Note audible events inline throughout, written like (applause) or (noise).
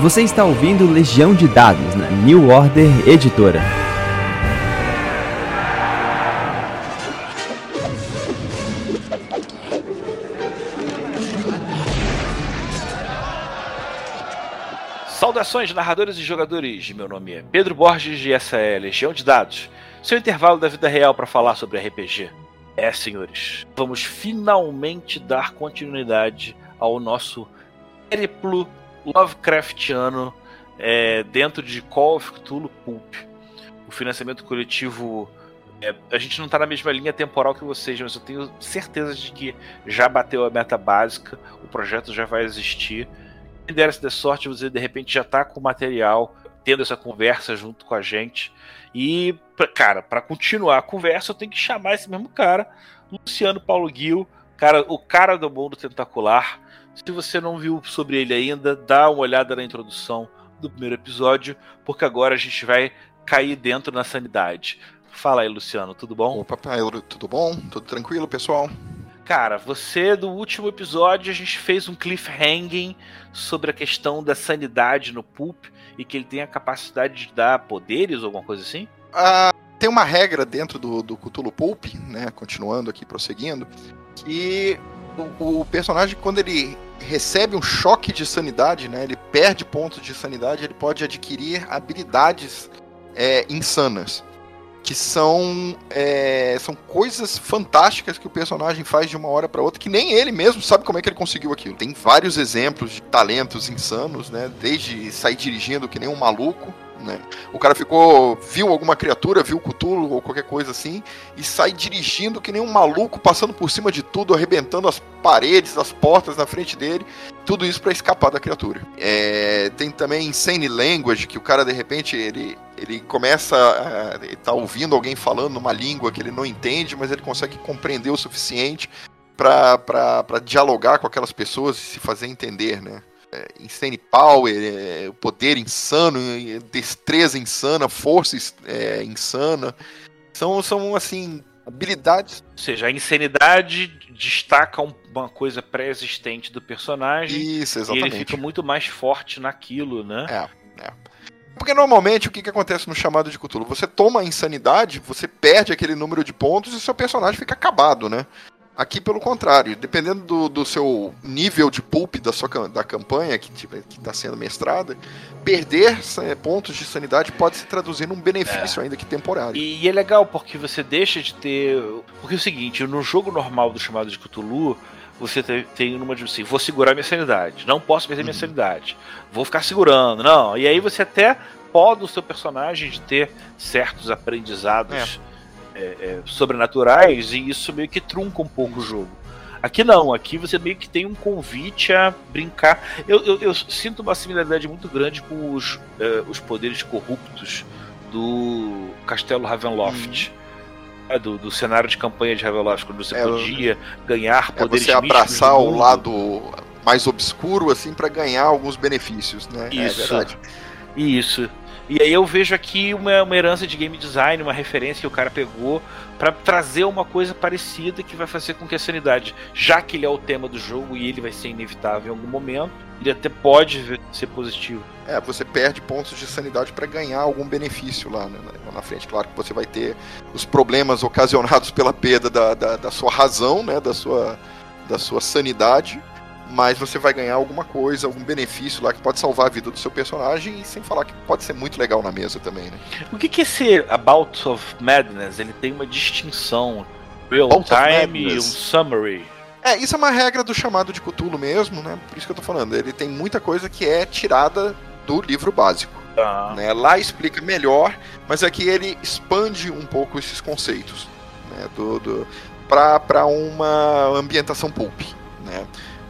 Você está ouvindo Legião de Dados na New Order Editora. Saudações, narradores e jogadores. Meu nome é Pedro Borges e essa é Legião de Dados, seu intervalo da vida real para falar sobre RPG. É, senhores, vamos finalmente dar continuidade ao nosso periplo Lovecraftiano é, dentro de Call of Cthulhu Pulp. O financiamento coletivo. É, a gente não está na mesma linha temporal que vocês, mas eu tenho certeza de que já bateu a meta básica, o projeto já vai existir. Se der se der sorte, você de repente já está com o material, tendo essa conversa junto com a gente. E, cara, para continuar a conversa, eu tenho que chamar esse mesmo cara, Luciano Paulo Gil, cara, o cara do mundo tentacular. Se você não viu sobre ele ainda, dá uma olhada na introdução do primeiro episódio, porque agora a gente vai cair dentro na sanidade. Fala aí, Luciano, tudo bom? Opa, tudo bom? Tudo tranquilo, pessoal? Cara, você do último episódio a gente fez um cliffhanging sobre a questão da sanidade no Pulp e que ele tem a capacidade de dar poderes ou alguma coisa assim? Ah, tem uma regra dentro do, do Cthulhu Pulp, né? Continuando aqui, prosseguindo, que o, o, personagem, quando ele recebe um choque de sanidade, né? Ele perde pontos de sanidade, ele pode adquirir habilidades é, insanas. Que são, é, são coisas fantásticas que o personagem faz de uma hora para outra, que nem ele mesmo sabe como é que ele conseguiu aquilo. Tem vários exemplos de talentos insanos, né? Desde sair dirigindo que nem um maluco, né? O cara ficou, viu alguma criatura, viu Cthulhu ou qualquer coisa assim, e sai dirigindo que nem um maluco, passando por cima de tudo, arrebentando as paredes, as portas na frente dele, tudo isso para escapar da criatura. É, tem também Insane Language, que o cara de repente ele, ele começa a ele tá ouvindo alguém falando numa língua que ele não entende, mas ele consegue compreender o suficiente para dialogar com aquelas pessoas e se fazer entender, né? É, insane power, é, poder insano, destreza insana, força é, insana. São, são, assim, habilidades. Ou seja, a insanidade destaca uma coisa pré-existente do personagem. Isso, exatamente. E ele fica muito mais forte naquilo, né? É, é. Porque normalmente o que, que acontece no chamado de Cthulhu? Você toma a insanidade, você perde aquele número de pontos e seu personagem fica acabado, né? Aqui, pelo contrário, dependendo do, do seu nível de pulp da sua da campanha que está sendo mestrada, perder pontos de sanidade pode se traduzir num benefício, é. ainda que temporário. E, e, é legal porque você deixa de ter. Porque é o seguinte: no jogo normal do chamado de Cthulhu, você tem, uma de assim: vou segurar minha sanidade, não posso perder minha uhum. sanidade, vou ficar segurando, não. E aí você até pode o seu personagem de ter certos aprendizados. É é, é, sobrenaturais e isso meio que trunca um pouco o jogo. Aqui não, aqui você meio que tem um convite a brincar. Eu, eu, eu sinto uma similaridade muito grande com os, uh, os poderes corruptos do Castelo Ravenloft. Uhum. Do, do, cenário de campanha de Ravenloft, quando você é, podia ganhar poderes É você abraçar o lado mais obscuro, assim, para ganhar alguns benefícios, né? É isso. É Isso. E aí eu vejo aqui uma, uma herança de game design, uma referência que o cara pegou para trazer uma coisa parecida que vai fazer com que a sanidade, já que ele é o tema do jogo e ele vai ser inevitável em algum momento, ele até pode ser positivo. É, você perde pontos de sanidade para ganhar algum benefício lá, né, na frente. Claro que você vai ter os problemas ocasionados pela perda da, da, da sua razão, né, da sua, da sua sanidade mas você vai ganhar alguma coisa, algum benefício lá que pode salvar a vida do seu personagem e sem falar que pode ser muito legal na mesa também, né? O que que esse About of Madness, ele tem uma distinção real About time e um summary? É, isso é uma regra do chamado de Cthulhu mesmo, né? Por isso que eu tô falando, ele tem muita coisa que é tirada do livro básico. Ah. Né? Lá explica melhor, mas aqui ele expande um pouco esses conceitos, né? Do, do, para uma ambientação pulp, né?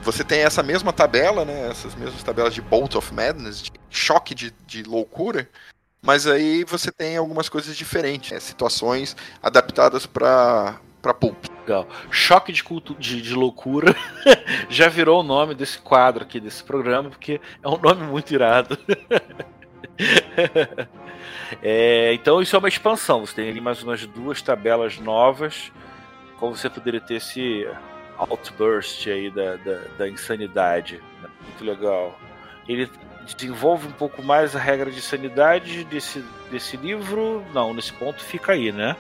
Você tem essa mesma tabela, né? Essas mesmas tabelas de Bolt of Madness, de choque de, de loucura, mas aí você tem algumas coisas diferentes, né? situações adaptadas para para pulp. Legal. Choque de, culto, de, de loucura (laughs) já virou o nome desse quadro aqui, desse programa, porque é um nome muito irado. (laughs) é, então isso é uma expansão. Você tem ali mais umas duas tabelas novas. Como você poderia ter esse outburst aí da, da, da insanidade. Né? Muito legal. Ele desenvolve um pouco mais a regra de sanidade desse, desse livro. Não, nesse ponto fica aí, né?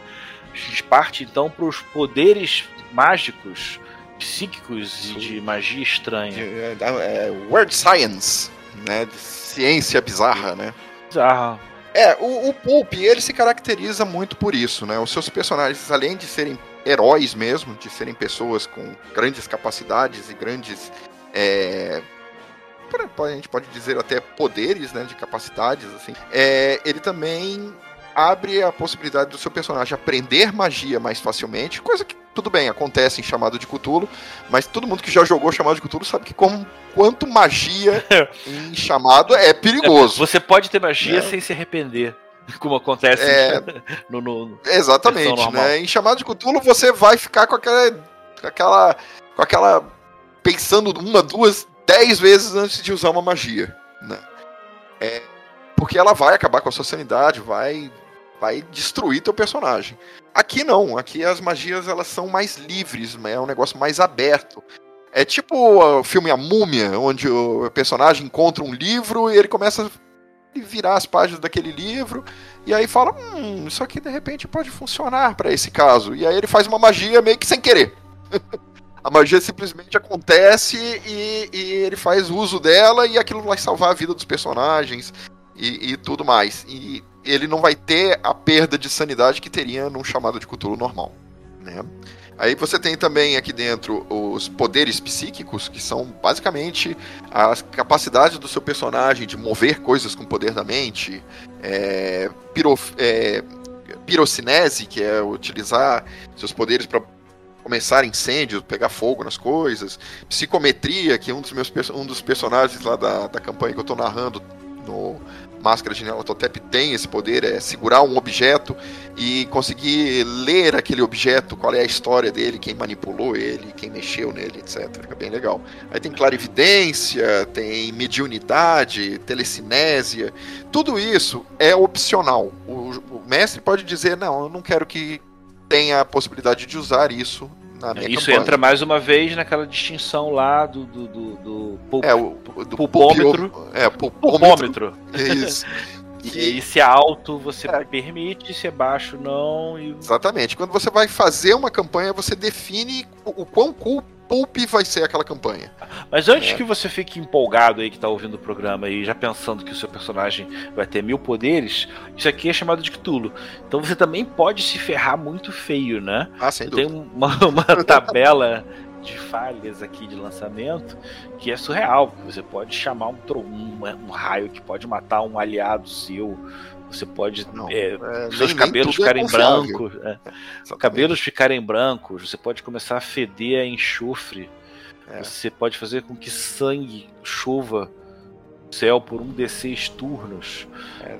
A gente parte então para os poderes mágicos, psíquicos e de magia estranha. É, é, word Science, né? Ciência bizarra, né? Bizarra. É, o, o Pulp, ele se caracteriza muito por isso, né? Os seus personagens, além de serem heróis mesmo, de serem pessoas com grandes capacidades e grandes. É, a gente pode dizer até poderes, né, de capacidades, assim. É, ele também abre a possibilidade do seu personagem aprender magia mais facilmente, coisa que tudo bem, acontece em chamado de Cthulhu, mas todo mundo que já jogou chamado de Cthulhu sabe que como, quanto magia (laughs) em chamado é perigoso. Você pode ter magia é. sem se arrepender. (laughs) Como acontece é, (laughs) no, no, Exatamente, né? Em chamado de Cthulhu você vai ficar com aquela. Com aquela. Com aquela. Pensando uma, duas, dez vezes antes de usar uma magia. Né? É, porque ela vai acabar com a sua sanidade, vai vai destruir teu personagem. Aqui não, aqui as magias elas são mais livres, é um negócio mais aberto. É tipo o filme A Múmia, onde o personagem encontra um livro e ele começa a virar as páginas daquele livro e aí fala, hum, isso aqui de repente pode funcionar para esse caso. E aí ele faz uma magia meio que sem querer. (laughs) a magia simplesmente acontece e, e, ele faz uso dela e aquilo vai salvar a vida dos personagens e, e tudo mais. E ele não vai ter a perda de sanidade que teria num chamado de Cthulhu normal. Né? Aí você tem também aqui dentro os poderes psíquicos, que são basicamente as capacidades do seu personagem de mover coisas com o poder da mente, é, piro, é, pirocinese, que é utilizar seus poderes para começar incêndios, pegar fogo nas coisas, psicometria, que é um dos meus um dos personagens lá da, da campanha que eu estou narrando no Máscara de Nyarlathotep tem esse poder, é segurar um objeto e conseguir ler aquele objeto, qual é a história dele, quem manipulou ele, quem mexeu nele, etc. Fica bem legal. Aí tem clarividência, tem mediunidade, telecinésia, tudo isso é opcional. O, o mestre pode dizer, não, eu não quero que tenha a possibilidade de usar isso isso campanha. entra mais uma vez naquela distinção lá do, do, do, do pul é, o, do pulpômetro. É, pulpômetro. É isso. (laughs) E, e se é alto você é. permite, se é baixo não. E... Exatamente. Quando você vai fazer uma campanha, você define o, o quão pulp vai ser aquela campanha. Mas antes é. que você fique empolgado aí que tá ouvindo o programa e já pensando que o seu personagem vai ter mil poderes, isso aqui é chamado de Cthulhu. Então você também pode se ferrar muito feio, né? Ah, sem Tem uma, (laughs) uma tabela de falhas aqui de lançamento que é surreal. Você pode chamar um, um, um raio que pode matar um aliado seu você pode. Não, é, é, seus nem, cabelos nem é ficarem é brancos. Cabelos ficarem brancos. Você pode começar a feder a enxofre. É. Você pode fazer com que sangue chova céu por um D6 turnos.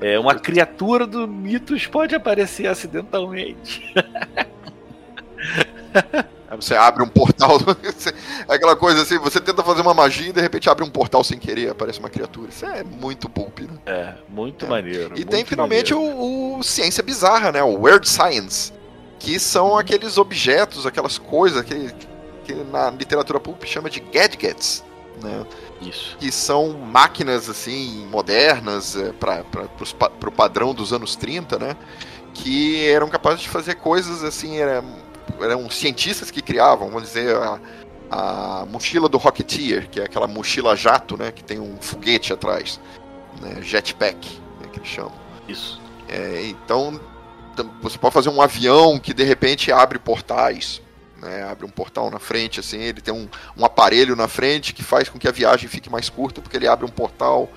É, é, uma criatura do Mitos pode aparecer acidentalmente. (laughs) Aí você abre um portal. (laughs) aquela coisa assim, você tenta fazer uma magia e de repente abre um portal sem querer, aparece uma criatura. Isso é muito pulp, né? É, muito é. maneiro. E tem finalmente o, o, Ciência Bizarra, né? O Weird Science. Que são uhum. aqueles objetos, aquelas coisas que, que na literatura pulp chama de gadgets. Né? Isso. Que são máquinas assim modernas é, para o padrão dos anos 30, né? Que eram capazes de fazer coisas assim, era eram cientistas que criavam, vamos dizer, a, a mochila do Rocketeer, que é aquela mochila jato, né, que tem um foguete atrás, né, jetpack, né, que eles chamam. Isso. É, então, você pode fazer um avião que de repente abre portais, né, abre um portal na frente, assim, ele tem um, um aparelho na frente que faz com que a viagem fique mais curta, porque ele abre um portal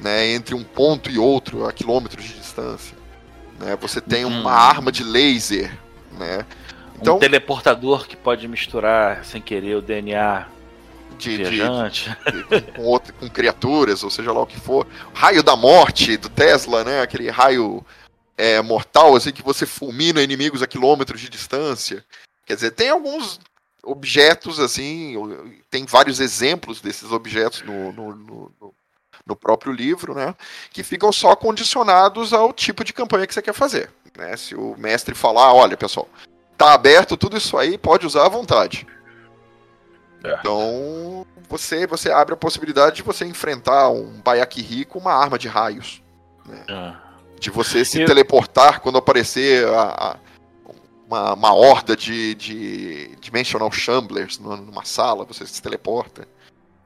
né, entre um ponto e outro a quilômetros de distância. Né, você tem uma hum. arma de laser, né, então, um teleportador que pode misturar sem querer o DNA de, viajante. De, com, outro, com criaturas, ou seja lá o que for. Raio da morte do Tesla, né? Aquele raio é, mortal, assim, que você fulmina inimigos a quilômetros de distância. Quer dizer, tem alguns objetos, assim, tem vários exemplos desses objetos no, no, no, no próprio livro, né? Que ficam só condicionados ao tipo de campanha que você quer fazer. Né? Se o mestre falar, olha, pessoal, tá aberto tudo isso aí, pode usar à vontade. É. Então, você, você abre a possibilidade de você enfrentar um Baiaque com uma arma de raios. Né? É. De você se Eu... teleportar quando aparecer a, a, uma, uma horda de, de Dimensional Shamblers numa sala, você se teleporta.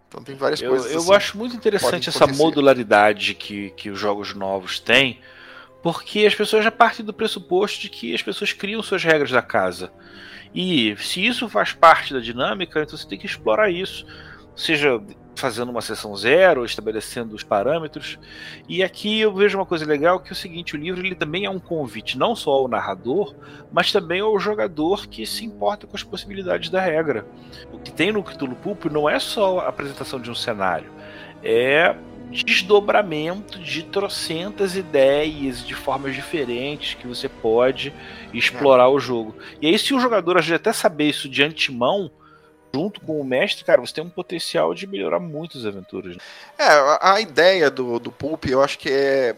Então tem várias eu, coisas. Eu assim, acho muito interessante essa modularidade que, que os jogos novos têm, porque as pessoas já partem do pressuposto de que as pessoas criam suas regras da casa. E se isso faz parte da dinâmica, então você tem que explorar isso. Seja fazendo uma sessão zero, estabelecendo os parâmetros. E aqui eu vejo uma coisa legal que é o seguinte, o livro ele também é um convite não só ao narrador, mas também ao jogador que se importa com as possibilidades da regra. O que tem no Cthulhu Pulp não é só a apresentação de um cenário, é desdobramento de trocentas ideias de formas diferentes que você pode explorar é. o jogo. E aí, se o jogador até saber isso de antemão, junto com o mestre, cara, você tem um potencial de melhorar muito as aventuras. Né? É, a, a ideia do, do Pulp, eu acho que é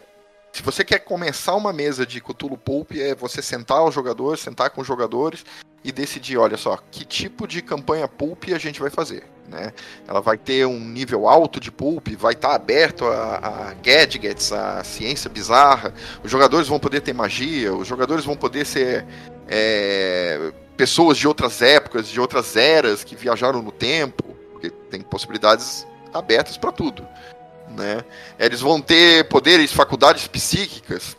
se você quer começar uma mesa de Cthulhu Pulp, é você sentar os jogadores, sentar com os jogadores e decidir, olha só, que tipo de campanha Pulp a gente vai fazer, né? Ela vai ter um nível alto de Pulp, vai estar tá aberto a, a gadgets, a ciência bizarra, os jogadores vão poder ter magia, os jogadores vão poder ser é, pessoas de outras épocas, de outras eras que viajaram no tempo, porque tem possibilidades abertas para tudo né? Eles vão ter poderes, faculdades psíquicas,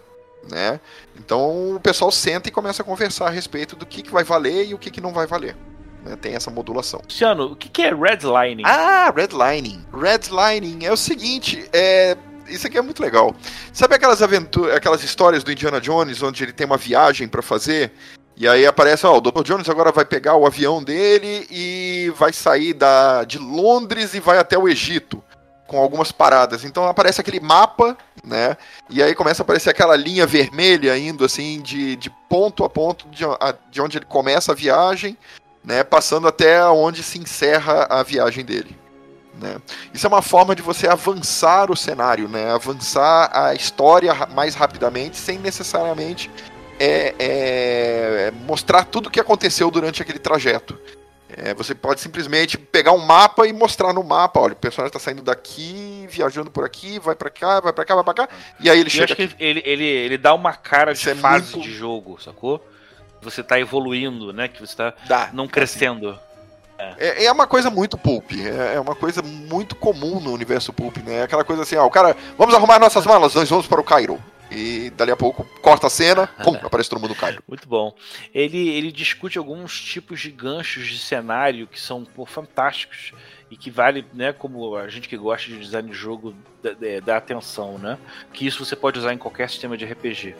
né? Então o pessoal senta e começa a conversar a respeito do que, que vai valer e o que, que não vai valer. Né? Tem essa modulação. Luciano, o que, que é redlining? Ah, redlining. Redlining é o seguinte, é isso aqui é muito legal. Sabe aquelas aventuras, aquelas histórias do Indiana Jones onde ele tem uma viagem para fazer e aí aparece, ó, o Dr. Jones agora vai pegar o avião dele e vai sair da de Londres e vai até o Egito com algumas paradas. Então aparece aquele mapa, né? E aí começa a aparecer aquela linha vermelha indo assim de, de ponto a ponto de, a, de onde ele começa a viagem, né? Passando até onde se encerra a viagem dele. Né? Isso é uma forma de você avançar o cenário, né? avançar a história mais rapidamente, sem necessariamente é, é, mostrar tudo o que aconteceu durante aquele trajeto. É, você pode simplesmente pegar um mapa e mostrar no mapa, olha, o personagem está saindo daqui, viajando por aqui, vai para cá, vai para cá, vai para cá, e aí ele Eu chega. acho que ele, ele, ele dá uma cara de é fase muito... de jogo, sacou? Você está evoluindo, né? Que você está não crescendo. É. é. uma coisa muito pulp, é, é uma coisa muito comum no universo pulp, né? É aquela coisa assim, ó, o cara, vamos arrumar nossas malas, nós vamos para o Cairo. E dali a pouco corta a cena, (laughs) pum, aparece todo mundo caindo. Muito bom. Ele, ele discute alguns tipos de ganchos de cenário que são pô, fantásticos e que vale, né, como a gente que gosta de design de jogo dá atenção, né? Que isso você pode usar em qualquer sistema de RPG.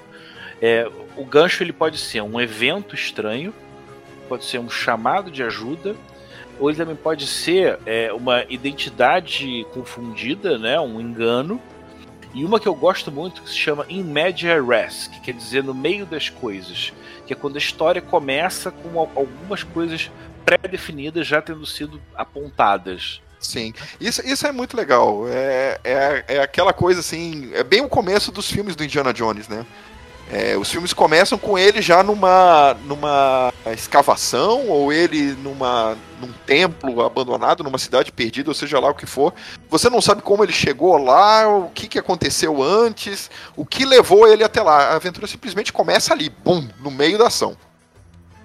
É, o gancho ele pode ser um evento estranho, pode ser um chamado de ajuda, ou ele também pode ser é, uma identidade confundida, né, um engano, e uma que eu gosto muito que se chama In Media Res, que quer dizer no meio das coisas, que é quando a história começa com algumas coisas pré-definidas já tendo sido apontadas. Sim, isso, isso é muito legal. É, é, é aquela coisa assim, é bem o começo dos filmes do Indiana Jones, né? É, os filmes começam com ele já numa, numa escavação, ou ele numa, num templo abandonado, numa cidade perdida, ou seja lá o que for. Você não sabe como ele chegou lá, o que, que aconteceu antes, o que levou ele até lá. A aventura simplesmente começa ali, bum, no meio da ação.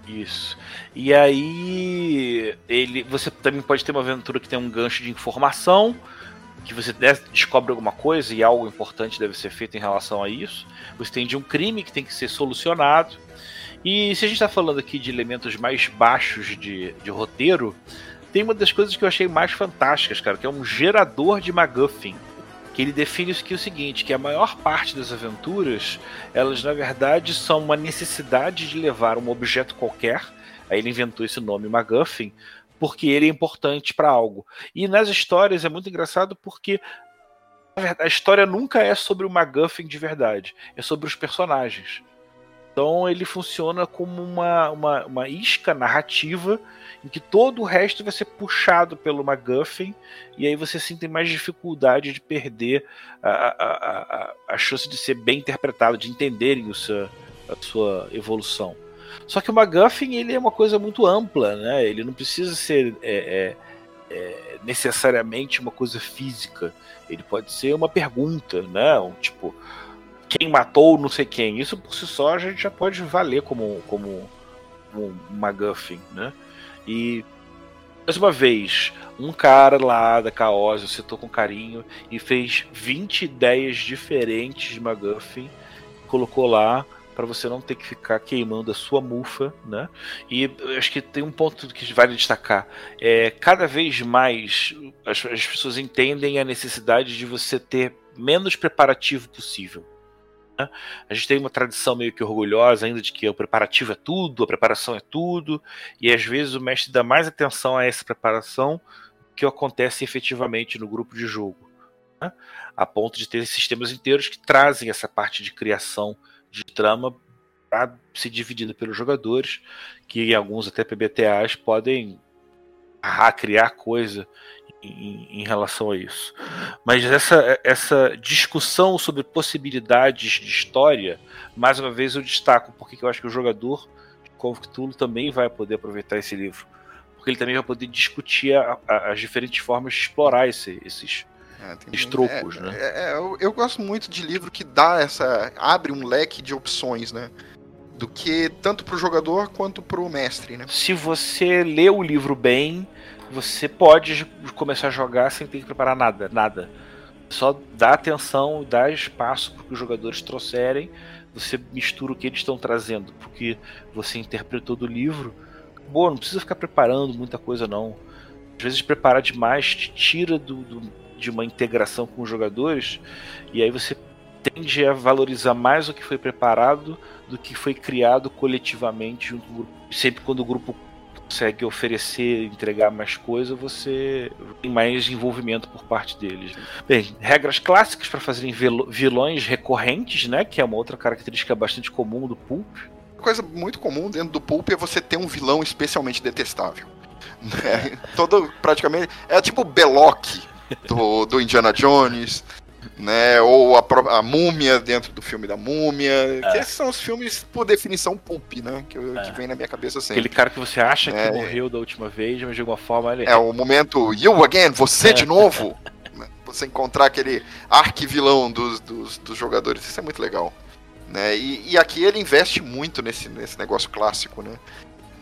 Isso. E aí ele, você também pode ter uma aventura que tem um gancho de informação, que você descobre alguma coisa e algo importante deve ser feito em relação a isso. Você tem de um crime que tem que ser solucionado. E se a gente está falando aqui de elementos mais baixos de, de roteiro, tem uma das coisas que eu achei mais fantásticas, cara, que é um gerador de MacGuffin. Que ele define aqui o seguinte, que a maior parte das aventuras, elas na verdade são uma necessidade de levar um objeto qualquer, aí ele inventou esse nome MacGuffin, porque ele é importante para algo. E nas histórias é muito engraçado porque a história nunca é sobre o MacGuffin de verdade, é sobre os personagens. Então ele funciona como uma, uma, uma isca narrativa em que todo o resto vai ser puxado pelo MacGuffin e aí você sim tem mais dificuldade de perder a, a, a, a chance de ser bem interpretado, de entenderem o seu, a sua evolução. Só que o MacGuffin ele é uma coisa muito ampla, né? Ele não precisa ser é, é, é, necessariamente uma coisa física. Ele pode ser uma pergunta, né? Um, tipo, quem matou não sei quem. Isso por si só a gente já pode valer como, como um MacGuffin, né? E mais uma vez, um cara lá da Caos citou com carinho e fez 20 ideias diferentes de MacGuffin, colocou lá para você não ter que ficar queimando a sua mufa, né? E acho que tem um ponto que vale destacar. É, cada vez mais as, as pessoas entendem a necessidade de você ter menos preparativo possível. Né? A gente tem uma tradição meio que orgulhosa ainda de que o preparativo é tudo, a preparação é tudo, e às vezes o mestre dá mais atenção a essa preparação que acontece efetivamente no grupo de jogo. Né? A ponto de ter sistemas inteiros que trazem essa parte de criação de trama para ser dividida pelos jogadores, que alguns até PBTAs podem criar coisa em, em, relação a isso. Mas essa, essa discussão sobre possibilidades de história, mais uma vez eu destaco porque eu acho que o jogador Cthulhu também vai poder aproveitar esse livro. Porque ele também vai poder discutir a, a, as diferentes formas de explorar esse, esses, é, estrocos, é, né? É, é, eu, eu, gosto muito de livro que dá essa. abre um leque de opções, né? Do que tanto para o jogador quanto para o mestre, né? Se você lê o livro bem, você pode começar a jogar sem ter que preparar nada, nada. Só dá atenção, dá espaço para que os jogadores trouxerem, você mistura o que eles estão trazendo, porque você interpretou do livro. Boa, não precisa ficar preparando muita coisa não. Às vezes preparar demais te tira do, do, de uma integração com os jogadores e aí você tende a valorizar mais o que foi preparado do que foi criado coletivamente junto grupo. Sempre quando o grupo consegue oferecer, entregar mais coisa, você tem mais envolvimento por parte deles. Bem, regras clássicas para fazerem vilões recorrentes, né? Que é uma outra característica bastante comum do Pulp. Coisa muito comum dentro do Pulp é você ter um vilão especialmente detestável. Né? (laughs) Todo, praticamente. É tipo Belloc (laughs) do, do Indiana Jones né? Ou a, a Múmia dentro do filme da Múmia. É. Que esses são os filmes, por definição, pulp, né? Que, é. que vem na minha cabeça sempre. Aquele cara que você acha é. que morreu da última vez, mas de alguma forma ele. É o momento You again, você de novo. Né? você encontrar aquele arquivilão dos, dos, dos jogadores. Isso é muito legal. Né? E, e, aqui ele investe muito nesse, nesse negócio clássico, né?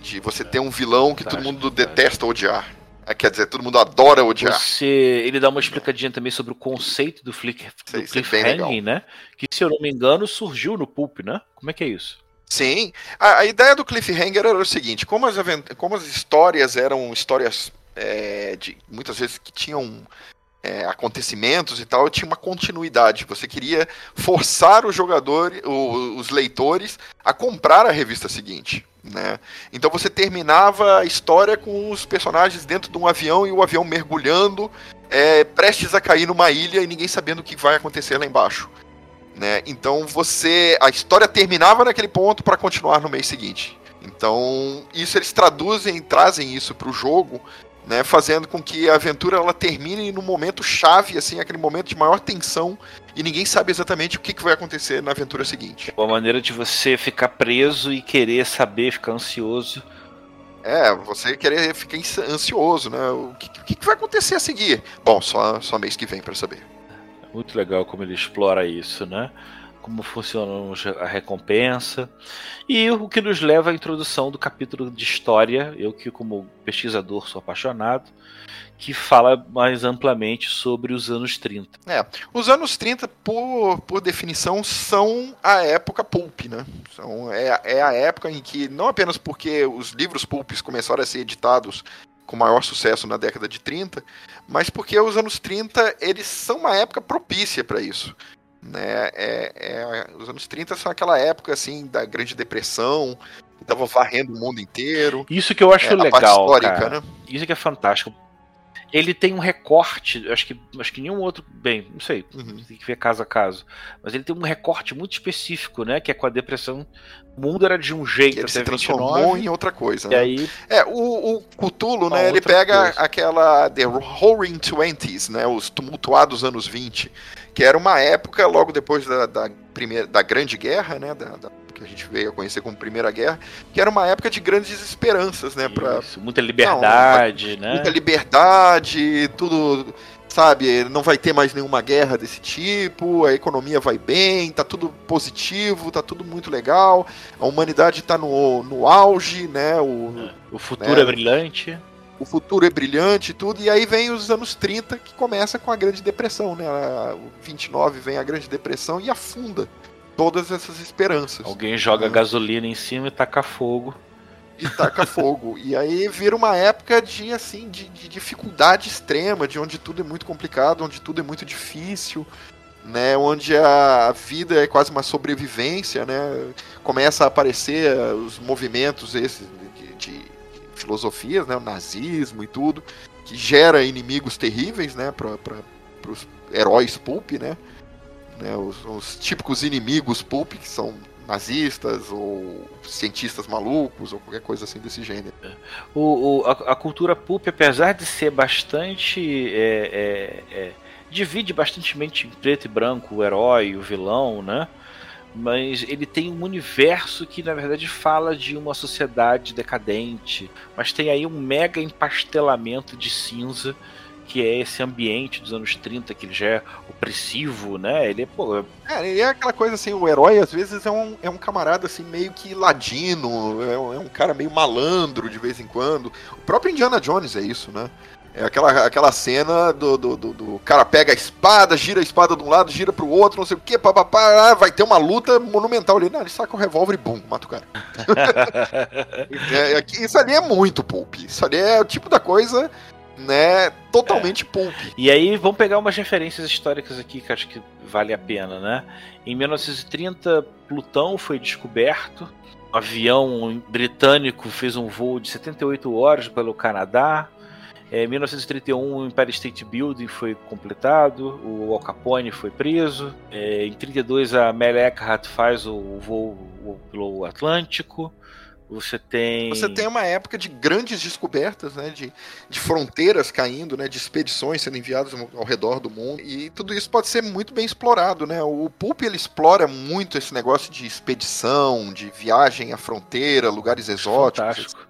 De você ter um vilão que todo mundo detesta odiar. É, quer dizer, todo mundo adora odiar. Você, ele dá uma explicadinha também sobre o conceito do, flick, do cliffhanging, né? Que, se eu não me engano, surgiu no Pulp, né? Como é que é isso? Sim. A, a ideia do cliffhanger era o seguinte: como as, como as histórias eram histórias é, de muitas vezes que tinham é, acontecimentos e tal, tinha uma continuidade. Você queria forçar o jogador, o, os leitores, a comprar a revista seguinte. Né? Então você terminava a história com os personagens dentro de um avião e o avião mergulhando, é, prestes a cair numa ilha e ninguém sabendo o que vai acontecer lá embaixo. Né? Então você. A história terminava naquele ponto para continuar no mês seguinte. Então, isso eles traduzem, trazem isso para o jogo né, fazendo com que a aventura ela termine no momento chave, assim, aquele momento de maior tensão e ninguém sabe exatamente o que, que vai acontecer na aventura seguinte. Uma maneira de você ficar preso e querer saber, ficar ansioso. É, você querer ficar ansioso, né? O que, que, que vai acontecer a seguir? Bom, só, só mês que vem para saber. Muito legal como ele explora isso, né? Como funciona a recompensa, e o que nos leva à introdução do capítulo de história, eu que como pesquisador sou apaixonado, que fala mais amplamente sobre os anos 30. É, os anos 30, por, por definição, são a época pulp, né? São, é, é a época em que, não apenas porque os livros pulps começaram a ser editados com maior sucesso na década de 30, mas porque os anos 30 eles são uma época propícia para isso. Né? É, é, os anos 30 são aquela época assim da Grande Depressão, que tava varrendo o mundo inteiro. Isso que eu acho é, legal, histórica. Né? Isso que é fantástico. Ele tem um recorte, acho que acho que nenhum outro, bem, não sei, uhum. tem que ver caso a caso, mas ele tem um recorte muito específico, né, que é com a depressão. O mundo era de um jeito, ele se transformou 29, em outra coisa. Né? aí, é o, o Cthulhu, né, ele pega coisa. aquela The Roaring Twenties, né, os tumultuados anos 20 que era uma época, logo depois da, da primeira, da Grande Guerra, né? Da, da, que a gente veio a conhecer como Primeira Guerra, que era uma época de grandes esperanças, né? Isso, muita liberdade, não, né? Muita liberdade, tudo sabe, não vai ter mais nenhuma guerra desse tipo, a economia vai bem, tá tudo positivo, tá tudo muito legal, a humanidade tá no, no auge, né? O, o futuro né, é brilhante. O futuro é brilhante e tudo, e aí vem os anos 30 que começa com a Grande Depressão, né? O 29 vem a Grande Depressão e afunda todas essas esperanças. Alguém joga né? gasolina em cima e taca fogo e taca (laughs) fogo. E aí vira uma época de assim de, de, dificuldade extrema, de onde tudo é muito complicado, onde tudo é muito difícil, né? Onde a vida é quase uma sobrevivência, né? Começa a aparecer os movimentos esses de, de, de filosofias, né? O nazismo e tudo, que gera inimigos terríveis, né? Para os heróis pulp, né? né? Os, os típicos inimigos pulp que são nazistas ou cientistas malucos ou qualquer coisa assim desse gênero. O, o a, a, cultura pulp, apesar de ser bastante. É, é, é, divide bastante em preto e branco o herói o vilão, né? Mas ele tem um universo que, na verdade, fala de uma sociedade decadente. Mas tem aí um mega empastelamento de cinza que é esse ambiente dos anos 30, que ele já é opressivo, né? Ele é, pô. É, ele é aquela coisa assim, o herói às vezes é um, é um camarada assim, meio que ladino, é um, é um cara meio malandro de vez em quando. O próprio Indiana Jones é isso, né? É aquela, aquela cena do, do, do, do, cara pega a espada, gira a espada de um lado, gira pro outro, não sei o que, papapá, vai ter uma luta monumental ali. Não, ele saca o revólver e bum, mata o cara. (laughs) é, é isso ali é muito pulp. Isso ali é o tipo da coisa né, totalmente é. pulp. E aí vamos pegar umas referências históricas aqui que acho que vale a pena, né? Em 1930, Plutão foi descoberto. Um avião britânico fez um voo de 78 horas pelo Canadá. É, em 1931, o Empire State Building foi completado, o Al Capone foi preso. É, em 32, a Amelia Earhart faz o voo pelo Atlântico. Você tem. Você tem uma época de grandes descobertas, né? De, de fronteiras caindo, né? De expedições sendo enviadas ao redor do mundo. E tudo isso pode ser muito bem explorado, né? O Pulp ele explora muito esse negócio de expedição, de viagem à fronteira, lugares exóticos. Fantástico.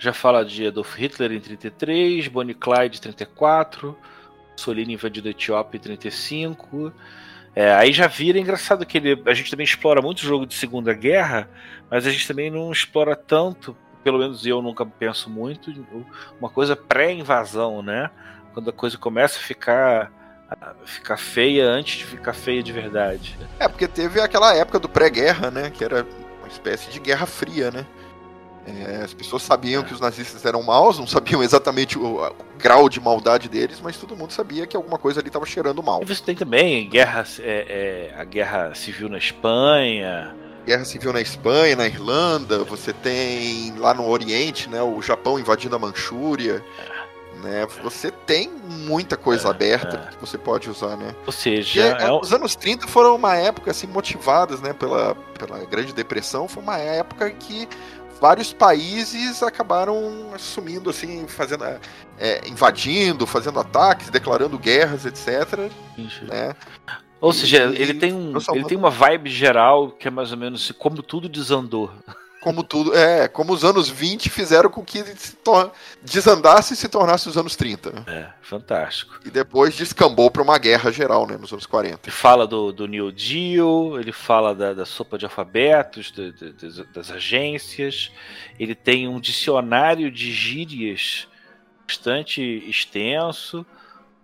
Já fala de Adolf Hitler em 33, Bonnie Clyde em 34, Mussolini invadindo a Etiópia em 35. É, aí já vira engraçado que ele, a gente também explora muito jogo de Segunda Guerra, mas a gente também não explora tanto, pelo menos eu nunca penso muito, uma coisa pré-invasão, né? Quando a coisa começa a ficar ficar feia antes de ficar feia de verdade. É, porque teve aquela época do pré-guerra, né? Que era uma espécie de guerra fria, né? É, as pessoas sabiam que os nazistas eram maus, não sabiam exatamente o, o, grau de maldade deles, mas todo mundo sabia que alguma coisa ali estava cheirando mal. E você tem também guerra, é, é, a guerra civil na Espanha. Guerra civil na Espanha, na Irlanda, você tem lá no Oriente, né, o Japão invadindo a Manchúria. Né, você tem muita coisa é, aberta é. que você pode usar, né? Ou seja, é, é os anos 30 foram uma época assim motivadas, né, pela, pela Grande Depressão, foi uma época que vários países acabaram assumindo, assim, fazendo, é, invadindo, fazendo ataques, declarando guerras, etc. Né? Ou seja, e, ele tem um, ele tem uma vibe geral que é mais ou menos como tudo desandou como tudo. É, como os anos 20 fizeram com que se desandasse e se tornasse os anos 30. Né? É, fantástico. E depois descambou para uma guerra geral, né, nos anos 40. Ele fala do, do New Deal, ele fala da, da sopa de alfabetos, das agências, ele tem um dicionário de gírias bastante extenso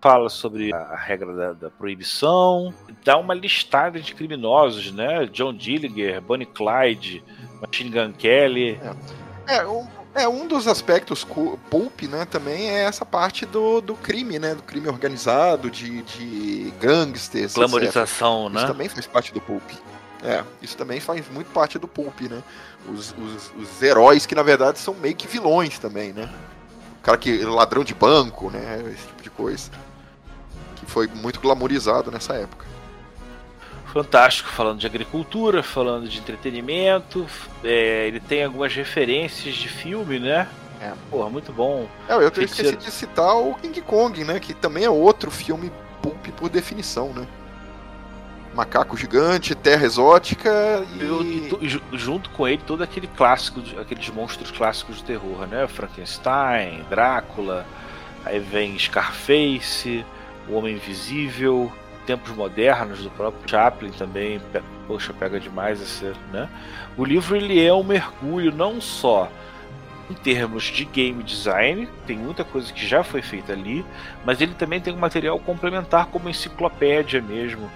fala sobre a, regra da, da, proibição, dá uma listada de criminosos, né? John Dillinger, Bonnie Clyde, Machine Gun Kelly. É, é, um, é um dos aspectos pulp, né? Também é essa parte do, do crime, né? Do crime organizado, de, de gangsters. Glamorização, né? Isso também faz parte do pulp. É, isso também faz muito parte do pulp, né? Os, os, os heróis que na verdade são meio que vilões também, né? O cara que ladrão de banco, né? Esse tipo de coisa. Foi muito glamorizado nessa época fantástico, falando de agricultura, falando de entretenimento. É, ele tem algumas referências de filme, né? É. Porra, muito bom. É, eu esqueci de citar o King Kong, né? Que também é outro filme pulp por definição, né? macaco gigante, terra exótica e... e, e junto com ele todo aquele clássico, aqueles monstros clássicos de terror, né? Frankenstein, Drácula, aí vem Scarface, o Homem Invisível, tempos modernos do próprio Chaplin também, poxa, pega demais esse, né? O livro ele é um mergulho não só em termos de game design, tem muita coisa que já foi feita ali, mas ele também tem um material complementar como enciclopédia mesmo.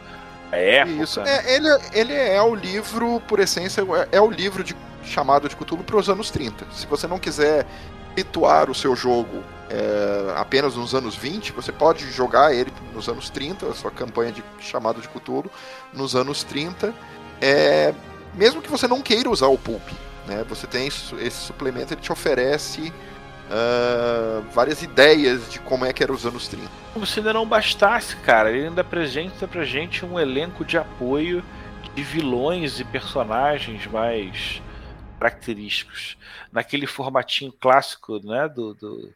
É Isso. É, ele, ele é o livro, por essência, é, é o livro de, chamado de Cthulhu para os anos 30. Se você não quiser situar o seu jogo é, apenas nos anos 20, você pode jogar ele nos anos 30, a sua campanha de chamado de Cthulhu, nos anos 30, é, mesmo que você não queira usar o Pulp. Né, você tem esse suplemento, ele te oferece uh, várias ideias de como é que era os anos 30. Como se ainda não bastasse, cara, ele ainda apresenta pra gente um elenco de apoio de vilões e personagens mais característicos. Naquele formatinho clássico, né, do, do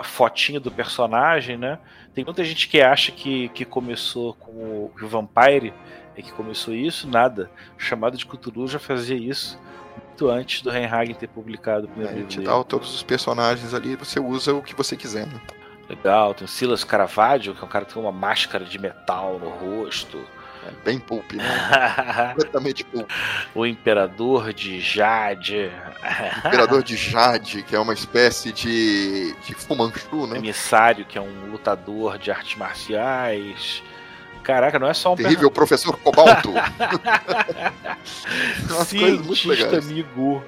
a fotinho do personagem, né? Tem muita gente que acha que, que começou com o, o Vampire, é que começou isso, nada. O chamado de Cthulhu já fazia isso muito antes do Reinhagen ter publicado o primeiro é, livro. Te dá todos os personagens ali, você usa o que você quiser, né? Legal, tem o Silas Caravaggio, que é um cara que tem uma máscara de metal no rosto. É bem pulp, né? (laughs) Completamente pulp. O Imperador de Jade. Imperador de Jade, que é uma espécie de, de Fumanchu, né? Emissário, que é um lutador de artes marciais. Caraca, não é só um terrível professor Cobalto. (laughs) (laughs) Cientista amigo.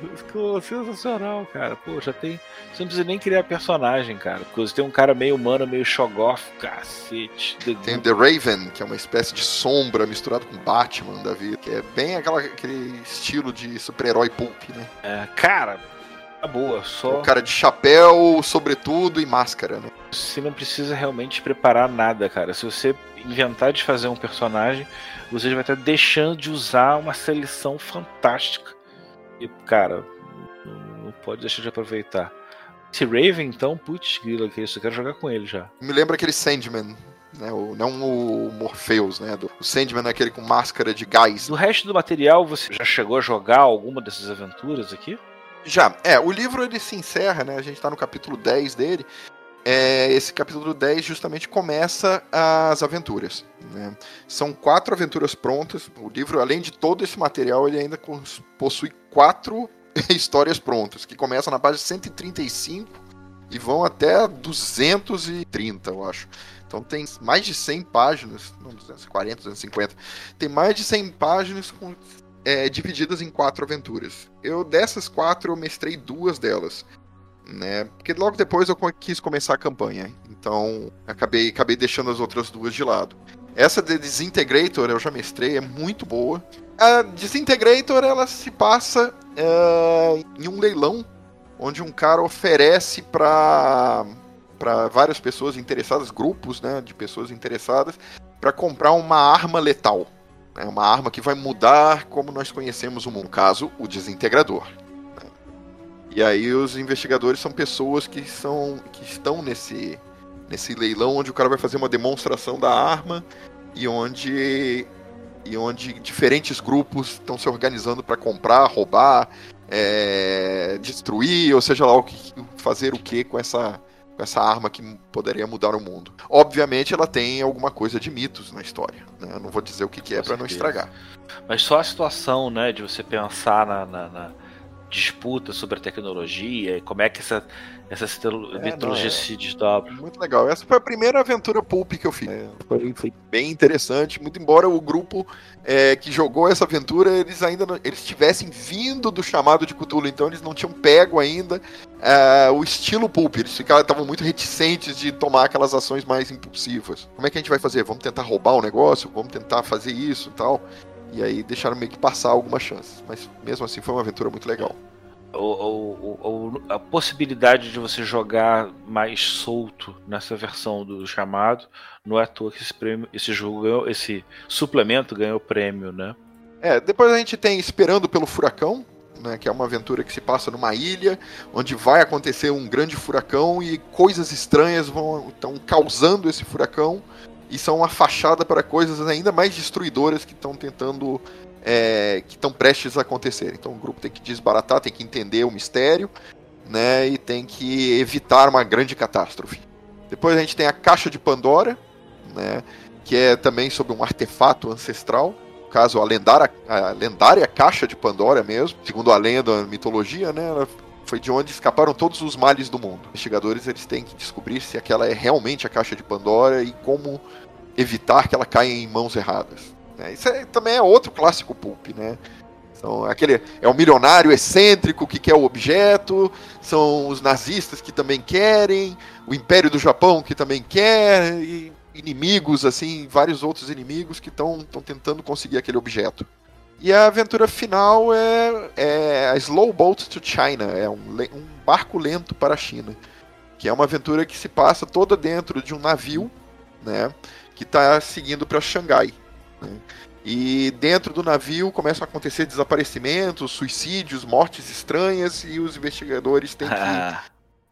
Sensacional, cara. Pô, já tem. Você não precisa nem criar personagem, cara. Porque você tem um cara meio humano, meio shogoff, cacete. Tem The Raven, que é uma espécie de sombra misturado com Batman da vida. Que é bem aquela, aquele estilo de super-herói pulp, né? É, cara, Tá boa, só. O cara de chapéu, sobretudo e máscara, né? Você não precisa realmente preparar nada, cara. Se você inventar de fazer um personagem, você vai estar deixando de usar uma seleção fantástica. E, cara, não pode deixar de aproveitar. Esse Raven, então, putz, grila, que isso, eu quero jogar com ele já. Me lembra aquele Sandman, né? O, não o Morpheus, né? Do, o Sandman é aquele com máscara de gás. Do resto do material, você já chegou a jogar alguma dessas aventuras aqui? Já, é, o livro ele se encerra, né? A gente tá no capítulo 10 dele. É, esse capítulo 10 justamente começa as aventuras. Né? São quatro aventuras prontas. O livro, além de todo esse material, ele ainda possui quatro (laughs) histórias prontas, que começam na página 135 e vão até 230, eu acho. Então tem mais de 100 páginas, não 240, 250. Tem mais de 100 páginas com é, divididas em quatro aventuras. Eu dessas quatro eu mestrei duas delas, né? Porque logo depois eu quis começar a campanha, então acabei acabei deixando as outras duas de lado. Essa de Disintegrator eu já mestrei, é muito boa. A Disintegrator ela se passa é, em um leilão onde um cara oferece para para várias pessoas interessadas, grupos, né, de pessoas interessadas, para comprar uma arma letal. É uma arma que vai mudar como nós conhecemos o mundo. Caso, o desintegrador. E aí os investigadores são pessoas que são que estão nesse nesse leilão onde o cara vai fazer uma demonstração da arma e onde e onde diferentes grupos estão se organizando para comprar, roubar, é, destruir, ou seja lá o que fazer o que com essa com essa arma que poderia mudar o mundo. Obviamente, ela tem alguma coisa de mitos na história. Né? Eu não vou dizer o que, que é para não estragar. Mas só a situação, né, de você pensar na, na, na disputa sobre a tecnologia e como é que essa, essa é, mitologia é, se desdobra. Muito legal. Essa foi a primeira aventura pulp que eu fiz. É, foi, foi, bem interessante. Muito embora o grupo é, que jogou essa aventura, eles ainda não, eles tivessem vindo do chamado de Cthulhu, então eles não tinham pego ainda é, o estilo pulp. Eles estavam muito reticentes de tomar aquelas ações mais impulsivas. Como é que a gente vai fazer? Vamos tentar roubar o negócio? Vamos tentar fazer isso e tal? E aí deixaram meio que passar algumas chances. Mas mesmo assim foi uma aventura muito legal. Ou, ou, a possibilidade de você jogar mais solto nessa versão do chamado, não é à toa que esse prêmio, esse jogo ganhou, esse suplemento ganhou prêmio, né? É, depois a gente tem Esperando pelo Furacão, né, que é uma aventura que se passa numa ilha, onde vai acontecer um grande furacão e coisas estranhas vão estão causando esse furacão e são uma fachada para coisas ainda mais destruidoras que estão tentando. É, que estão prestes a acontecer. Então o grupo tem que desbaratar, tem que entender o mistério, né? E tem que evitar uma grande catástrofe. Depois a gente tem a Caixa de Pandora, né? Que é também sobre um artefato ancestral. No caso, a lendária, a lendária Caixa de Pandora mesmo. Segundo a lenda, a mitologia, né? Ela foi de onde escaparam todos os males do mundo. Os investigadores eles têm que descobrir se aquela é realmente a Caixa de Pandora e como evitar que ela caia em mãos erradas. Né? Isso é, também é outro clássico pulp, né? São aquele é o milionário excêntrico que quer o objeto, são os nazistas que também querem, o Império do Japão que também quer, e inimigos assim, vários outros inimigos que estão tentando conseguir aquele objeto. E a aventura final é, é a Slow Boat to China, é um, um barco lento para a China, que é uma aventura que se passa toda dentro de um navio, né? que está seguindo para Xangai. Né? E dentro do navio começam a acontecer desaparecimentos, suicídios, mortes estranhas e os investigadores têm que ah.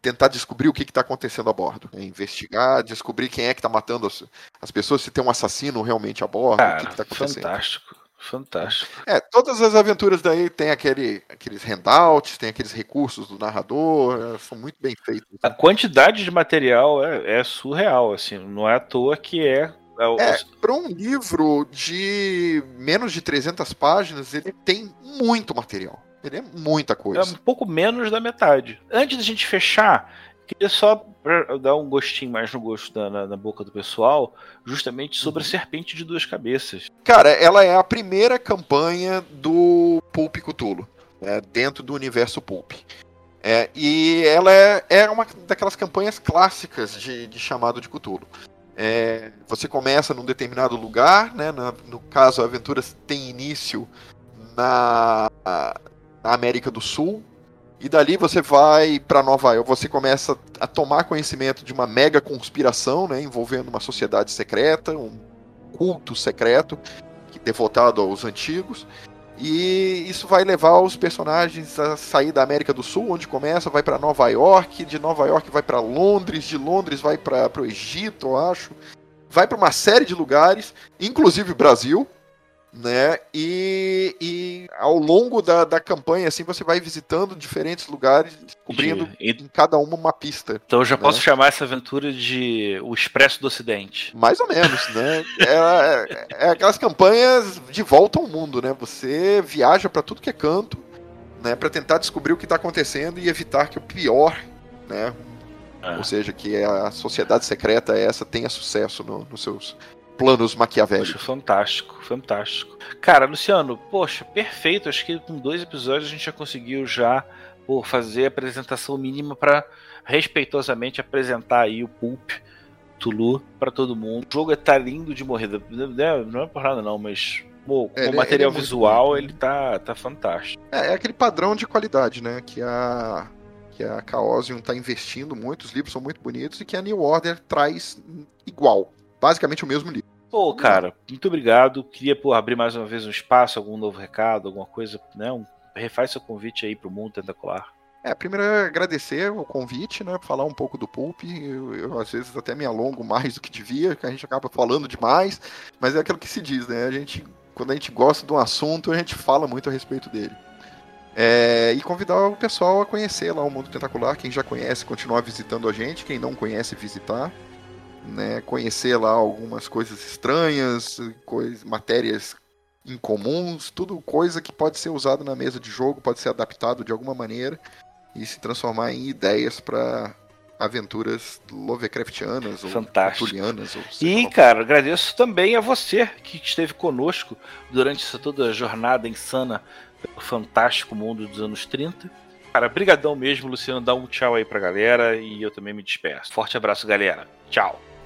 tentar descobrir o que está acontecendo a bordo. Né? Investigar, descobrir quem é que está matando as, as, pessoas, se tem um assassino realmente a bordo, Cara, o que está acontecendo. Fantástico. Fantástico. É, todas as aventuras daí tem aquele, aqueles handouts, tem aqueles recursos do narrador, é, são muito bem feitos. A quantidade de material é, é surreal, assim, não é à toa que é é, é para um livro de menos de 300 páginas, ele tem muito material. Ele é muita coisa. É um pouco menos da metade. Antes da gente fechar, queria só dar um gostinho mais no gosto da, na, na boca do pessoal, justamente sobre uhum. a Serpente de Duas Cabeças. Cara, ela é a primeira campanha do Pulp Cthulhu, né, dentro do universo Pulp. É, e ela é, é uma daquelas campanhas clássicas de, de chamado de Cthulhu. É, você começa num determinado lugar, né? Na, no caso, a aventura tem início na, na, América do Sul. E dali você vai para Nova York, você começa a tomar conhecimento de uma mega conspiração, né, envolvendo uma sociedade secreta, um culto secreto, devotado aos antigos. E isso vai levar os personagens a sair da América do Sul, onde começa, vai para Nova York, de Nova York vai para Londres, de Londres vai para o Egito, eu acho. Vai para uma série de lugares, inclusive Brasil, né? E, e ao longo da, da campanha, assim, você vai visitando diferentes lugares, descobrindo e, em cada uma uma pista. Então eu já né? posso chamar essa aventura de O Expresso do Ocidente. Mais ou menos, né? É, é, é aquelas campanhas de volta ao mundo, né? Você viaja para tudo que é canto, né? Para tentar descobrir o que está acontecendo e evitar que o pior, né? Ah. Ou seja, que a sociedade secreta essa tenha sucesso no, nos seus planos maquiavélicos. Poxa, fantástico, fantástico. Cara, Luciano, poxa, perfeito. Acho que com dois episódios a gente já conseguiu já por fazer a apresentação mínima para respeitosamente apresentar aí o Pulp Tulu para todo mundo. O jogo tá lindo de morrer, não é por nada não, mas pô, com é, o material ele é visual ele tá, tá fantástico. É, é aquele padrão de qualidade, né, que a que a Chaosium está investindo muito, os livros são muito bonitos e que a New Order traz igual basicamente o mesmo livro. Pô, cara, muito obrigado. Queria pô, abrir mais uma vez um espaço, algum novo recado, alguma coisa, né? Um, refaz seu convite aí pro mundo tentacular. É, primeiro é agradecer o convite, né? Falar um pouco do Pulp. Eu, eu, às vezes até me alongo mais do que devia, que a gente acaba falando demais, mas é aquilo que se diz, né? A gente, quando a gente gosta de um assunto, a gente fala muito a respeito dele. É, e convidar o pessoal a conhecer lá o Mundo Tentacular. Quem já conhece, continuar visitando a gente. Quem não conhece, visitar né, conhecer lá algumas coisas estranhas, coisas, matérias incomuns, tudo coisa que pode ser usado na mesa de jogo, pode ser adaptado de alguma maneira e se transformar em ideias para aventuras Lovecraftianas ou Tulianas. E, cara, agradeço também a você que esteve conosco durante essa toda a jornada insana pelo fantástico mundo dos anos 30. Cara, brigadão mesmo, Luciano. Dá um tchau aí pra galera e eu também me despeço. Forte abraço, galera. Tchau.